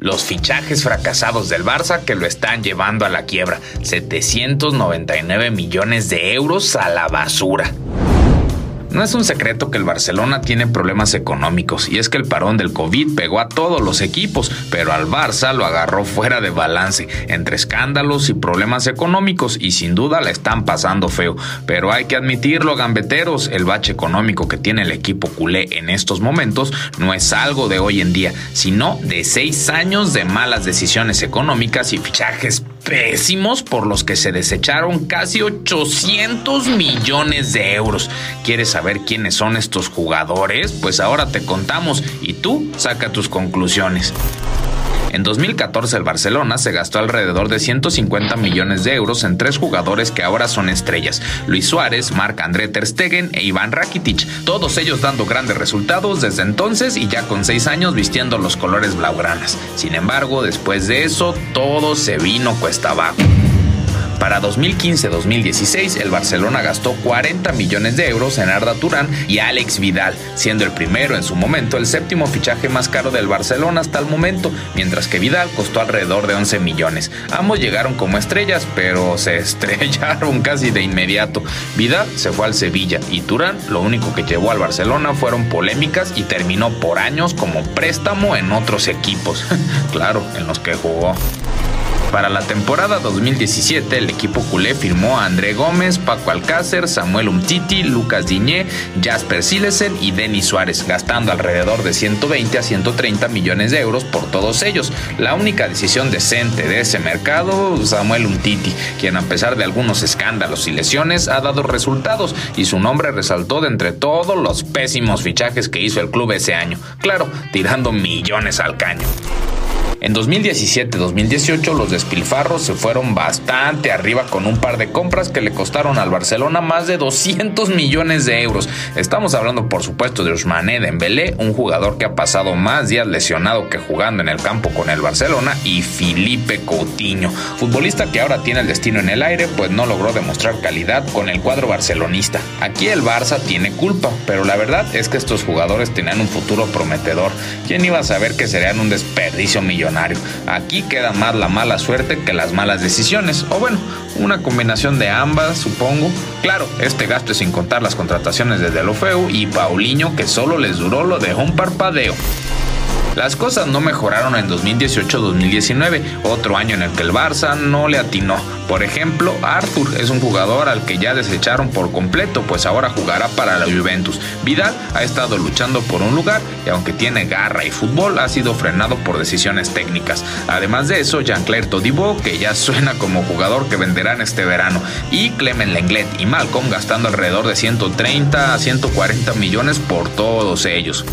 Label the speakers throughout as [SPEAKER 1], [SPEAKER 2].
[SPEAKER 1] Los fichajes fracasados del Barça que lo están llevando a la quiebra. 799 millones de euros a la basura. No es un secreto que el Barcelona tiene problemas económicos y es que el parón del COVID pegó a todos los equipos, pero al Barça lo agarró fuera de balance, entre escándalos y problemas económicos y sin duda la están pasando feo. Pero hay que admitirlo, gambeteros, el bache económico que tiene el equipo culé en estos momentos no es algo de hoy en día, sino de seis años de malas decisiones económicas y fichajes pésimos por los que se desecharon casi 800 millones de euros. ¿Quieres saber quiénes son estos jugadores? Pues ahora te contamos y tú saca tus conclusiones. En 2014 el Barcelona se gastó alrededor de 150 millones de euros en tres jugadores que ahora son estrellas, Luis Suárez, Marc-André Ter Stegen e Iván Rakitic, todos ellos dando grandes resultados desde entonces y ya con seis años vistiendo los colores blaugranas. Sin embargo, después de eso, todo se vino cuesta abajo. Para 2015-2016, el Barcelona gastó 40 millones de euros en Arda Turán y Alex Vidal, siendo el primero en su momento el séptimo fichaje más caro del Barcelona hasta el momento, mientras que Vidal costó alrededor de 11 millones. Ambos llegaron como estrellas, pero se estrellaron casi de inmediato. Vidal se fue al Sevilla y Turán lo único que llevó al Barcelona fueron polémicas y terminó por años como préstamo en otros equipos. claro, en los que jugó. Para la temporada 2017, el equipo culé firmó a André Gómez, Paco Alcácer, Samuel Umtiti, Lucas Diñé, Jasper Silesen y Denis Suárez, gastando alrededor de 120 a 130 millones de euros por todos ellos. La única decisión decente de ese mercado, Samuel Umtiti, quien a pesar de algunos escándalos y lesiones ha dado resultados y su nombre resaltó de entre todos los pésimos fichajes que hizo el club ese año. Claro, tirando millones al caño. En 2017-2018 los despilfarros se fueron bastante arriba con un par de compras que le costaron al Barcelona más de 200 millones de euros. Estamos hablando por supuesto de Ousmane Dembélé, un jugador que ha pasado más días lesionado que jugando en el campo con el Barcelona y Felipe Coutinho, futbolista que ahora tiene el destino en el aire pues no logró demostrar calidad con el cuadro barcelonista. Aquí el Barça tiene culpa, pero la verdad es que estos jugadores tenían un futuro prometedor. ¿Quién iba a saber que serían un desperdicio millonario? Aquí queda más la mala suerte que las malas decisiones, o bueno, una combinación de ambas, supongo. Claro, este gasto es sin contar las contrataciones de Delofeu y Paulinho que solo les duró lo de un parpadeo. Las cosas no mejoraron en 2018-2019, otro año en el que el Barça no le atinó. Por ejemplo, Arthur es un jugador al que ya desecharon por completo, pues ahora jugará para la Juventus. Vidal ha estado luchando por un lugar y aunque tiene garra y fútbol, ha sido frenado por decisiones técnicas. Además de eso, Jean-Claire Todibo, que ya suena como jugador que venderán este verano, y Clement Lenglet y Malcolm gastando alrededor de 130 a 140 millones por todos ellos.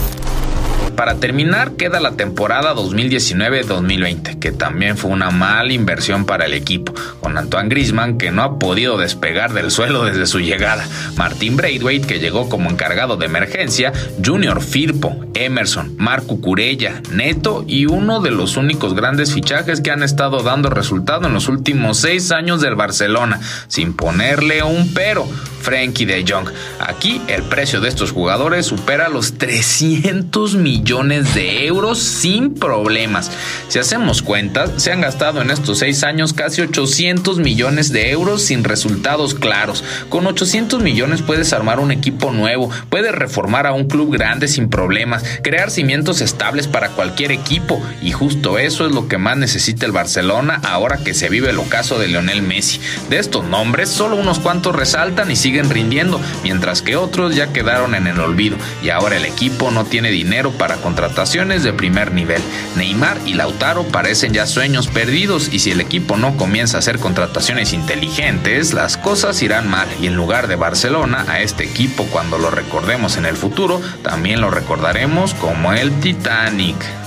[SPEAKER 1] Para terminar, queda la temporada 2019-2020, que también fue una mala inversión para el equipo, con Antoine Grisman que no ha podido despegar del suelo desde su llegada, Martin Braithwaite que llegó como encargado de emergencia, Junior Firpo, Emerson, Marco Curella, Neto y uno de los únicos grandes fichajes que han estado dando resultado en los últimos seis años del Barcelona, sin ponerle un pero Frankie de Jong. Aquí el precio de estos jugadores supera los 300 millones de euros sin problemas. Si hacemos cuentas, se han gastado en estos seis años casi 800 millones de euros sin resultados claros. Con 800 millones puedes armar un equipo nuevo, puedes reformar a un club grande sin problemas, crear cimientos estables para cualquier equipo y justo eso es lo que más necesita el Barcelona ahora que se vive el ocaso de Lionel Messi. De estos nombres, solo unos cuantos resaltan y siguen rindiendo, mientras que otros ya quedaron en el olvido y ahora el equipo no tiene dinero para contrataciones de primer nivel. Neymar y Lautaro parecen ya sueños perdidos y si el equipo no comienza a hacer contrataciones inteligentes, las cosas irán mal y en lugar de Barcelona, a este equipo cuando lo recordemos en el futuro, también lo recordaremos como el Titanic.